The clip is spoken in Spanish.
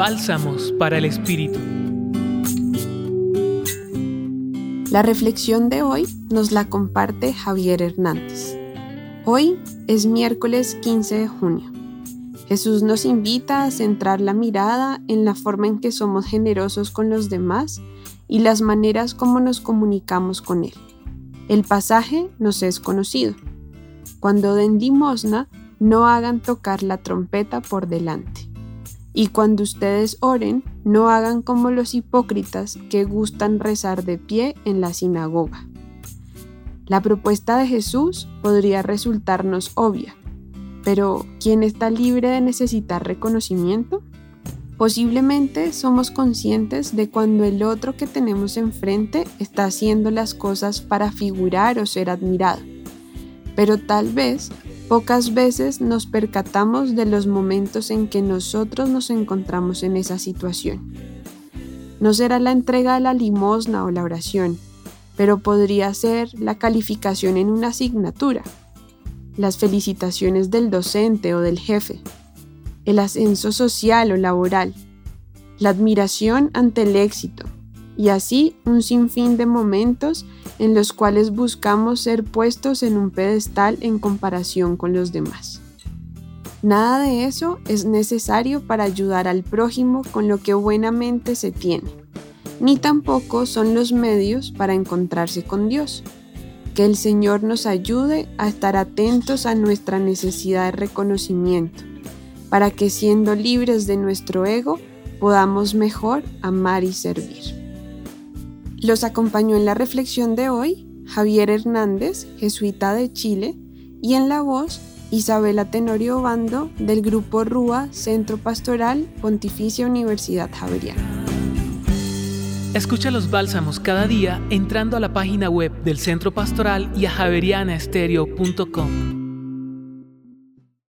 Bálsamos para el Espíritu. La reflexión de hoy nos la comparte Javier Hernández. Hoy es miércoles 15 de junio. Jesús nos invita a centrar la mirada en la forma en que somos generosos con los demás y las maneras como nos comunicamos con Él. El pasaje nos es conocido. Cuando den limosna, no hagan tocar la trompeta por delante. Y cuando ustedes oren, no hagan como los hipócritas que gustan rezar de pie en la sinagoga. La propuesta de Jesús podría resultarnos obvia, pero ¿quién está libre de necesitar reconocimiento? Posiblemente somos conscientes de cuando el otro que tenemos enfrente está haciendo las cosas para figurar o ser admirado, pero tal vez pocas veces nos percatamos de los momentos en que nosotros nos encontramos en esa situación. No será la entrega de la limosna o la oración, pero podría ser la calificación en una asignatura las felicitaciones del docente o del jefe, el ascenso social o laboral, la admiración ante el éxito, y así un sinfín de momentos en los cuales buscamos ser puestos en un pedestal en comparación con los demás. Nada de eso es necesario para ayudar al prójimo con lo que buenamente se tiene, ni tampoco son los medios para encontrarse con Dios. Que el Señor nos ayude a estar atentos a nuestra necesidad de reconocimiento, para que siendo libres de nuestro ego podamos mejor amar y servir. Los acompañó en la reflexión de hoy Javier Hernández, jesuita de Chile, y en la voz Isabela Tenorio Bando del Grupo RUA Centro Pastoral Pontificia Universidad Javeriana. Escucha los bálsamos cada día entrando a la página web del Centro Pastoral y a javerianaestereo.com.